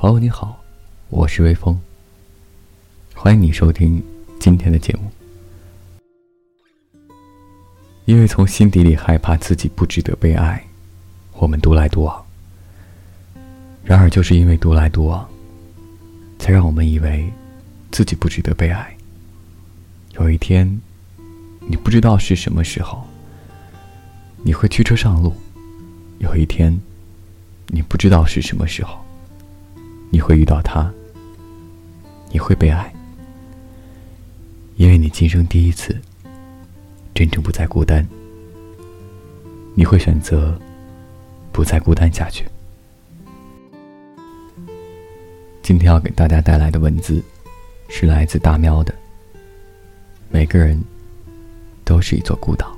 朋友你好，我是微风。欢迎你收听今天的节目。因为从心底里害怕自己不值得被爱，我们独来独往。然而，就是因为独来独往，才让我们以为自己不值得被爱。有一天，你不知道是什么时候，你会驱车上路；有一天，你不知道是什么时候，你会遇到他，你会被爱，因为你今生第一次。真正不再孤单，你会选择不再孤单下去。今天要给大家带来的文字，是来自大喵的。每个人都是一座孤岛。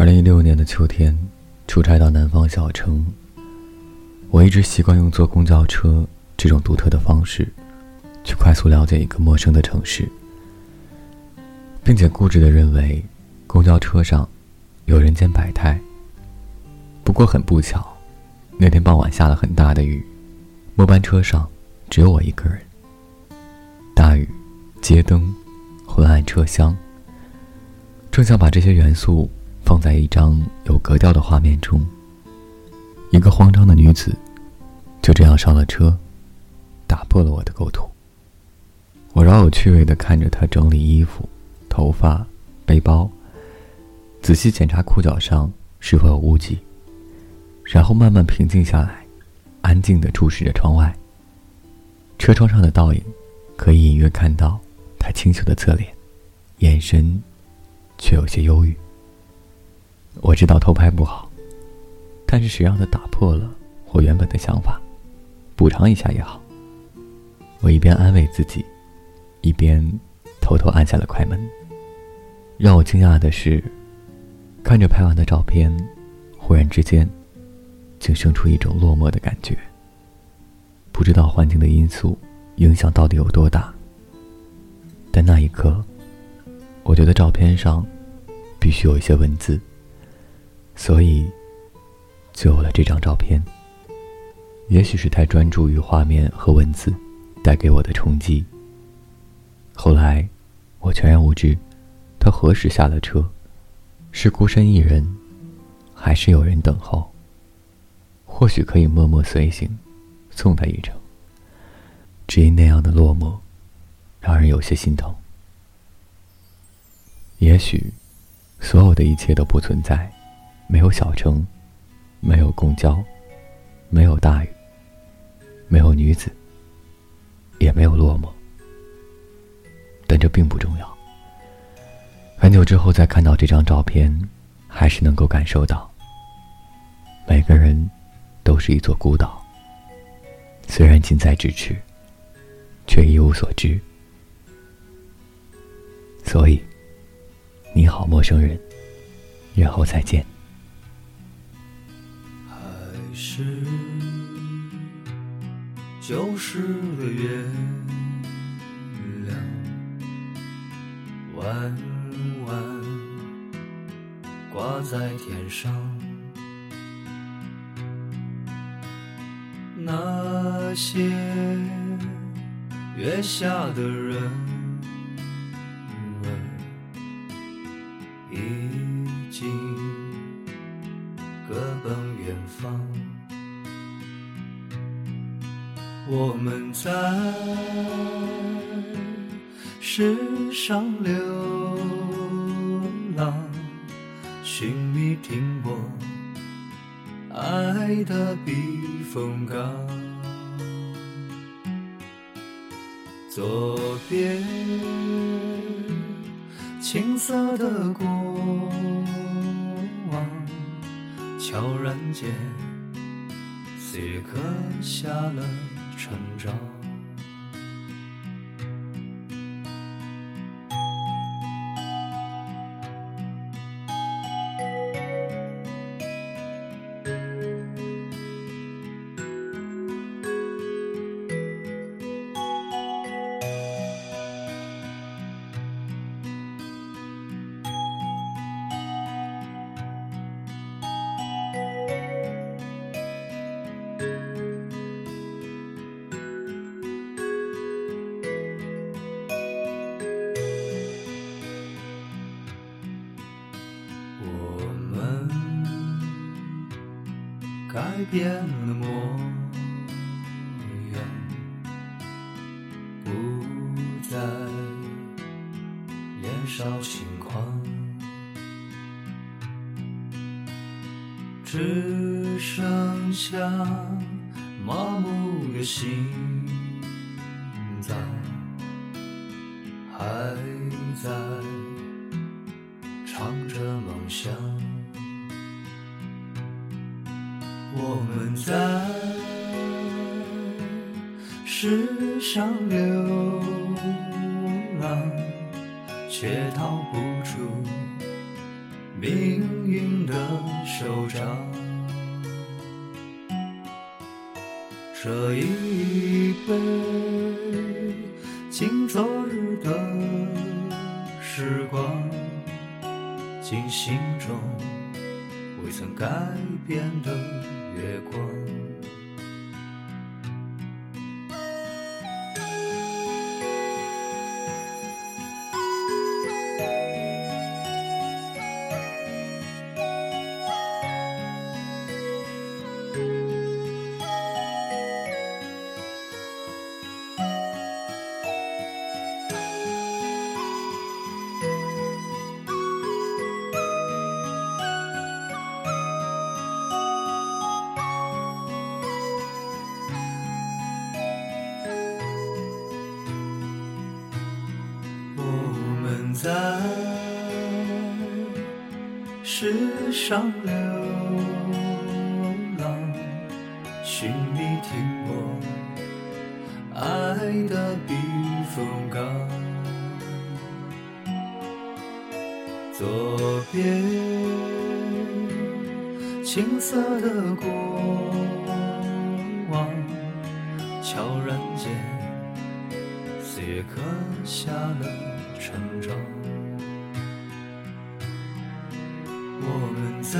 二零一六年的秋天，出差到南方小城。我一直习惯用坐公交车这种独特的方式，去快速了解一个陌生的城市，并且固执的认为，公交车上有人间百态。不过很不巧，那天傍晚下了很大的雨，末班车上只有我一个人。大雨、街灯、昏暗车厢，正想把这些元素。放在一张有格调的画面中，一个慌张的女子就这样上了车，打破了我的构图。我饶有趣味地看着她整理衣服、头发、背包，仔细检查裤脚上是否有污迹，然后慢慢平静下来，安静地注视着窗外。车窗上的倒影，可以隐约看到她清秀的侧脸，眼神却有些忧郁。我知道偷拍不好，但是谁让他打破了我原本的想法，补偿一下也好。我一边安慰自己，一边偷偷按下了快门。让我惊讶的是，看着拍完的照片，忽然之间，竟生出一种落寞的感觉。不知道环境的因素影响到底有多大，但那一刻，我觉得照片上必须有一些文字。所以，就有了这张照片。也许是太专注于画面和文字带给我的冲击。后来，我全然无知，他何时下了车，是孤身一人，还是有人等候？或许可以默默随行，送他一程。只因那样的落寞，让人有些心疼。也许，所有的一切都不存在。没有小城，没有公交，没有大雨，没有女子，也没有落寞。但这并不重要。很久之后再看到这张照片，还是能够感受到，每个人都是一座孤岛。虽然近在咫尺，却一无所知。所以，你好，陌生人，约后再见。是旧时的月亮，弯弯挂在天上。那些月下的人，我们在世上流浪，寻觅停泊爱的避风港。左边青涩的过往，悄然间岁月刻下了。成长。变了模样，不再年少轻狂，只剩下麻木的心脏，还在唱着梦想。我们在世上流浪，却逃不出命运的手掌。这一杯敬昨日的时光，敬心中未曾改变的。月光，世上流浪，寻觅停泊爱的避风港。左边青涩的过往，悄然间，岁月刻下了。成长，在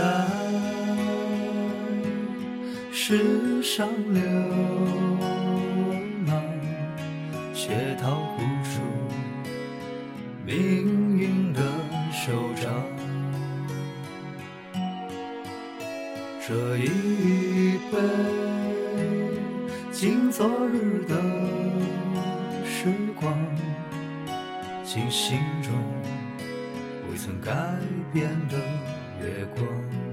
世上流浪，却逃不出命运的手掌。这一杯敬昨日的时光。敬心中未曾改变的月光。